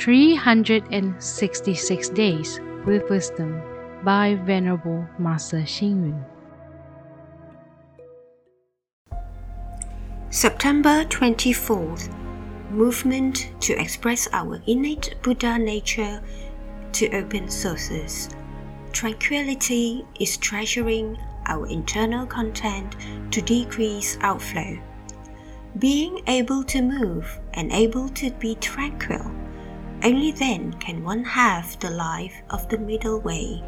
366 Days with Wisdom by Venerable Master Xing Yun. September 24th Movement to express our innate Buddha nature to open sources. Tranquility is treasuring our internal content to decrease outflow. Being able to move and able to be tranquil, only then can one have the life of the middle way.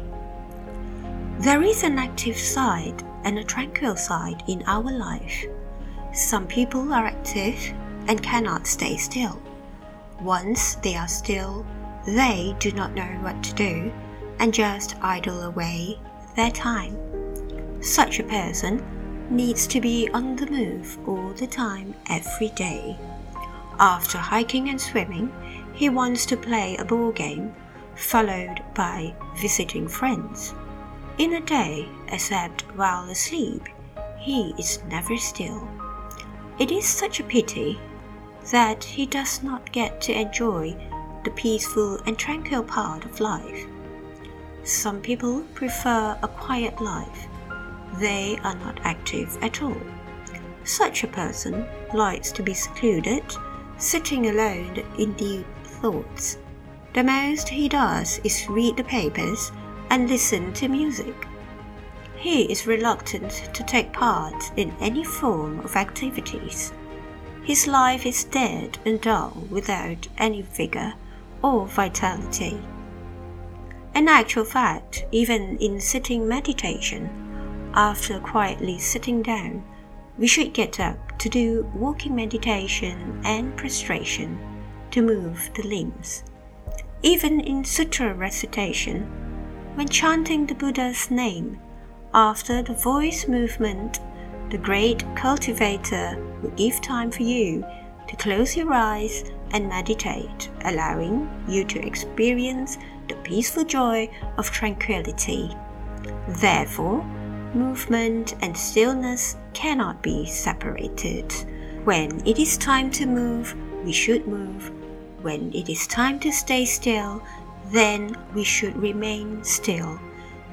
There is an active side and a tranquil side in our life. Some people are active and cannot stay still. Once they are still, they do not know what to do and just idle away their time. Such a person needs to be on the move all the time every day. After hiking and swimming, he wants to play a ball game, followed by visiting friends. In a day, except while asleep, he is never still. It is such a pity that he does not get to enjoy the peaceful and tranquil part of life. Some people prefer a quiet life. They are not active at all. Such a person likes to be secluded, sitting alone in deep thoughts. The most he does is read the papers and listen to music. He is reluctant to take part in any form of activities. His life is dead and dull without any vigor or vitality. In actual fact, even in sitting meditation, after quietly sitting down, we should get up to do walking meditation and prostration to move the limbs. Even in sutra recitation, when chanting the Buddha's name, after the voice movement, the great cultivator will give time for you to close your eyes and meditate, allowing you to experience the peaceful joy of tranquility. Therefore, movement and stillness cannot be separated. When it is time to move, we should move. When it is time to stay still, then we should remain still.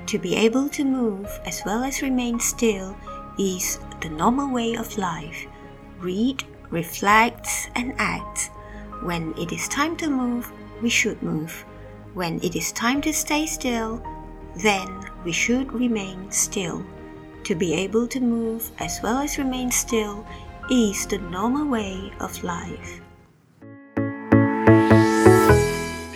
To be able to move as well as remain still is the normal way of life. Read, reflect, and act. When it is time to move, we should move. When it is time to stay still, then we should remain still. To be able to move as well as remain still is the normal way of life.